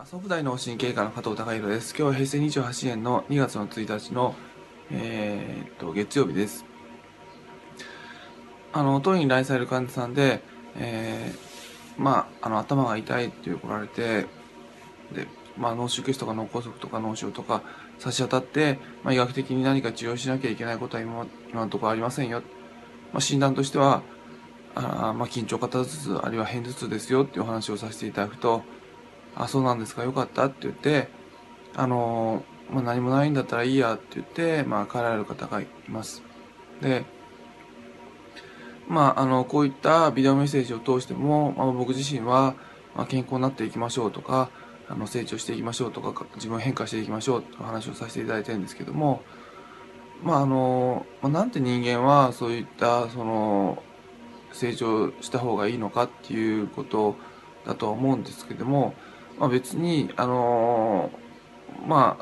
あ祖父大脳神経科の加藤隆弘です。今日は平成28年の2月の1日の、えーっと、月曜日です。あの、当院に来される患者さんで、えーまあ、あの、頭が痛いって来られて、で、まあ、脳出血とか脳梗塞とか脳腫瘍とか差し当たって、まあ、医学的に何か治療しなきゃいけないことは今今のところありませんよ。まあ、診断としては、あまあ、緊張型頭痛、あるいは片頭痛ですよっていうお話をさせていただくと、あ、そうなんですか、よかったって言って、あのーまあ、何もないんだったらいいやって言って、まあ、帰られる方がいます。で、まあ、あの、こういったビデオメッセージを通しても、まあ、僕自身は、まあ、健康になっていきましょうとか、あの、成長していきましょうとか、自分変化していきましょうという話をさせていただいてるんですけども、まあ、あの、まあ、なんて人間はそういった、その、成長した方がいいのかっていうことだとは思うんですけども、まあ、別に、あのま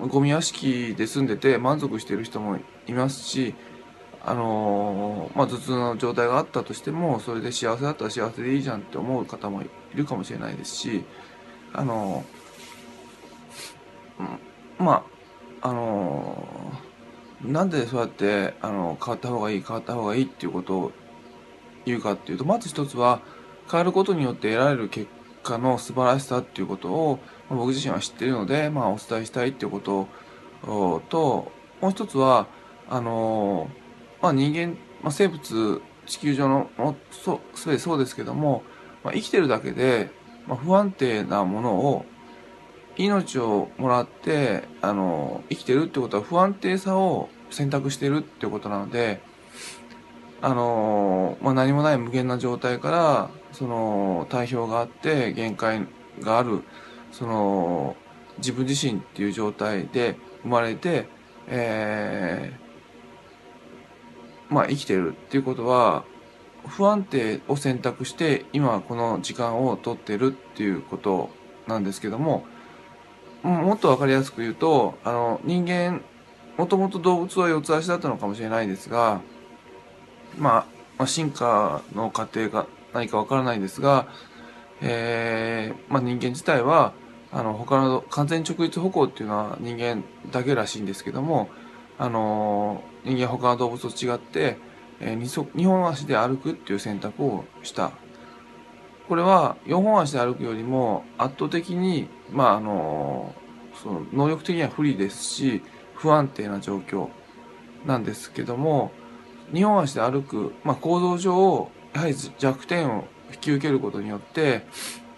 あ、ゴミ屋敷で住んでて満足している人もいますし、あのまあ、頭痛の状態があったとしても、それで幸せだったら幸せでいいじゃんって思う方もいるかもしれないですし、あのうんまあ、あのなんでそうやって、あの、変わった方がいい、変わった方がいいっていうことを言うかっていうと、まず一つは、変わることによって得られる結果の素晴らしさっていうことを、僕自身は知っているので、まあ、お伝えしたいっていうことと、もう一つは、あのまあ、人間、まあ、生物、地球上のもそう、すべてそうですけども、まあ、生きてるだけで、まあ、不安定なものを、命をもらって、あの生きてるってことは不安定さを選択してるってことなので、あのまあ、何もない無限な状態から、その、体表があって、限界がある、その、自分自身っていう状態で生まれて、えーまあ、生きてるっていうことは、不安定を選択して、今この時間を取ってるっていうことなんですけども、もっとわかりやすく言うと、あの、人間、もともと動物は四つ足だったのかもしれないですが、まあ、進化の過程が何かわからないですが、えーまあ、人間自体は、あの、他の完全直立歩行っていうのは人間だけらしいんですけども、あの、人間他の動物と違って、えー二足二本足で歩くっていう選択をした。これは四本足で歩くよりも圧倒的に、まあ、あの、その能力的には不利ですし、不安定な状況なんですけども、二本足で歩く、まあ、構造上、やはり弱点を引き受けることによって、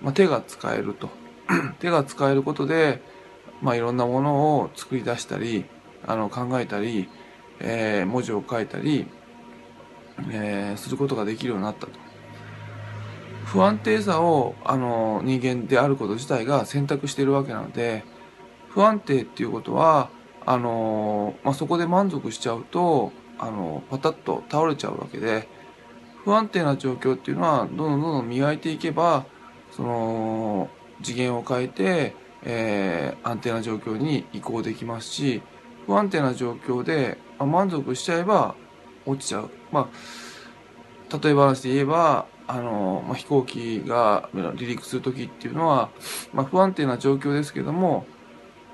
まあ、手が使えると。手が使えることで、まあ、いろんなものを作り出したり、あの、考えたり、えー文字を書いたり、えーすることができるようになったと。不安定さを、あの、人間であること自体が選択しているわけなので、不安定っていうことは、あの、まあ、そこで満足しちゃうと、あの、パタッと倒れちゃうわけで、不安定な状況っていうのは、どんどんどんどん磨いていけば、その、次元を変えて、えー安定な状況に移行できますし、不安定な状況で、まあ満足しちゃえば落ちちゃう。まあ、例え話で言えば、あの、まあ、飛行機が離陸するときっていうのは、まあ、不安定な状況ですけども、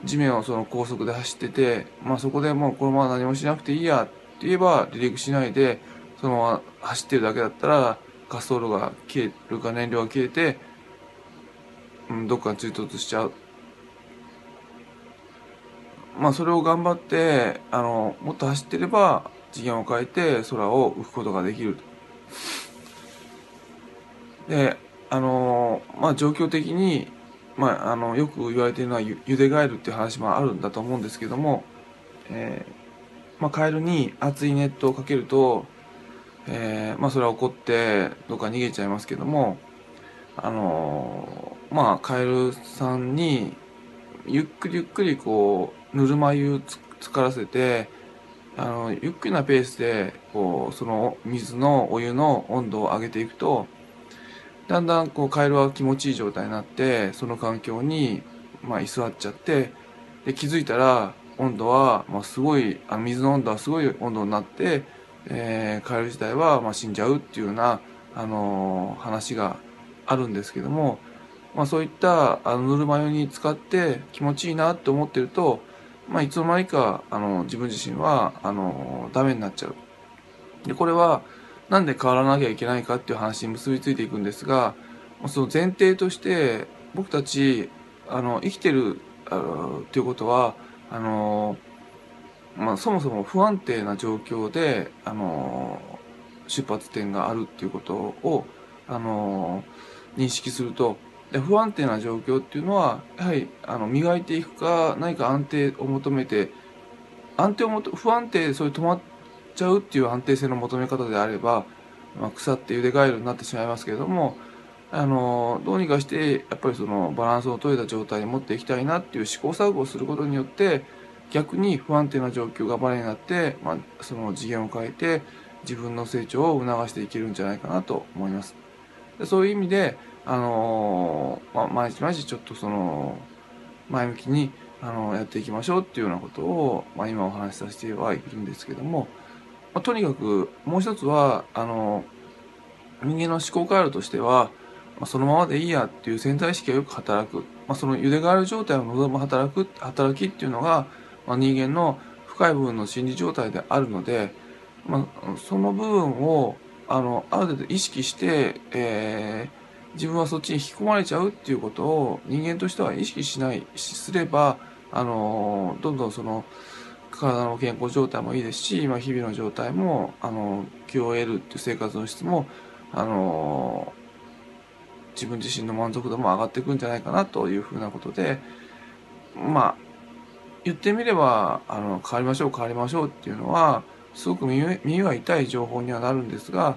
地面をその高速で走ってて、まあ、そこでもうこのまま何もしなくていいやって言えば離陸しないで、そのまま走ってるだけだったら、滑走路が切れるか燃料が切れて、うん、どっかに追突しちゃう。まあ、それを頑張って、あの、もっと走ってれば、次元を変えて空を浮くことができると。で、あの、まあ、状況的に、まあ、あの、よく言われているのは、ゆゆでガエルっていう話もあるんだと思うんですけども、えーまあ、カエルに熱いネットをかけると、えーまあ、それは怒って、どっか逃げちゃいますけども、あのまあ、カエルさんに、ゆっくりゆっくりこう、ぬるま湯をつからせて、あの、ゆっくりなペースで、こう、その水のお湯の温度を上げていくと、だんだんこう、カエルは気持ちいい状態になって、その環境に、まあ、居座っちゃって、で、気づいたら、温度は、まあ、すごい、あ水の温度はすごい温度になって、えーカエル自体は、まあ、死んじゃうっていうような、あのー話があるんですけども、まあ、そういったあのぬるま湯に使って気持ちいいなって思ってると、まあ、いつの間にかあの自分自身はあのダメになっちゃう。でこれはなんで変わらなきゃいけないかっていう話に結びついていくんですがその前提として僕たちあの生きてるっていうことはあの、まあ、そもそも不安定な状況であの出発点があるっていうことをあの認識するとで不安定な状況っていうのはやはりあの磨いていくか何か安定を求めて安定をもと不安定でそれ止まっちゃうっていう安定性の求め方であれば、まあ、腐って茹でガエルになってしまいますけれどもあのどうにかしてやっぱりそのバランスを取れた状態に持っていきたいなっていう試行錯誤をすることによって逆に不安定な状況がバネになって、まあ、その次元を変えて自分の成長を促していけるんじゃないかなと思います。でそういう意味であのまあ、毎日毎日ちょっとその、前向きに、あのやっていきましょうっていうようなことを、まあ、今お話しさせてはいるんですけども、まあ、とにかくもう一つは、あの、人間の思考回路としては、まあ、そのままでいいやっていう潜在意識がよく働く。まあ、その茹でがある状態を望む働く、働きっていうのが、まあ、人間の深い部分の心理状態であるので、まあ、その部分を、あの、ある程度意識して、えー、自分はそっちに引き込まれちゃうっていうことを人間としては意識しないすればあのどんどんその体の健康状態もいいですし、まあ、日々の状態もあの QOL っていう生活の質もあの自分自身の満足度も上がっていくんじゃないかなというふうなことでまあ言ってみればあの変わりましょう変わりましょうっていうのはすごく耳耳が痛い情報にはなるんですが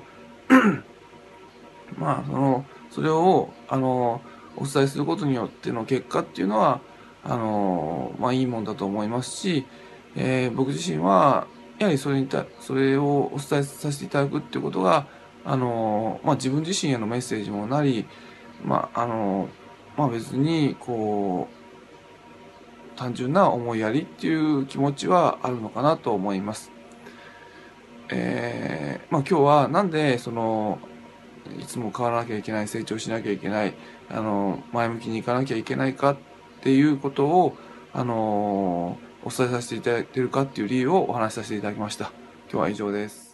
まあそのそれを、あの、お伝えすることによっての結果っていうのは、あの、まあいいもんだと思いますし、えー、僕自身は、やはりそれにた、それをお伝えさせていただくっていうことが、あの、まあ自分自身へのメッセージもなり、まあ、あの、まあ別に、こう、単純な思いやりっていう気持ちはあるのかなと思います。えー、まあ今日はなんでそのいつも変わらなきゃいけない成長しなきゃいけないあの前向きにいかなきゃいけないかっていうことをあのお伝えさせていただいているかっていう理由をお話しさせていただきました今日は以上です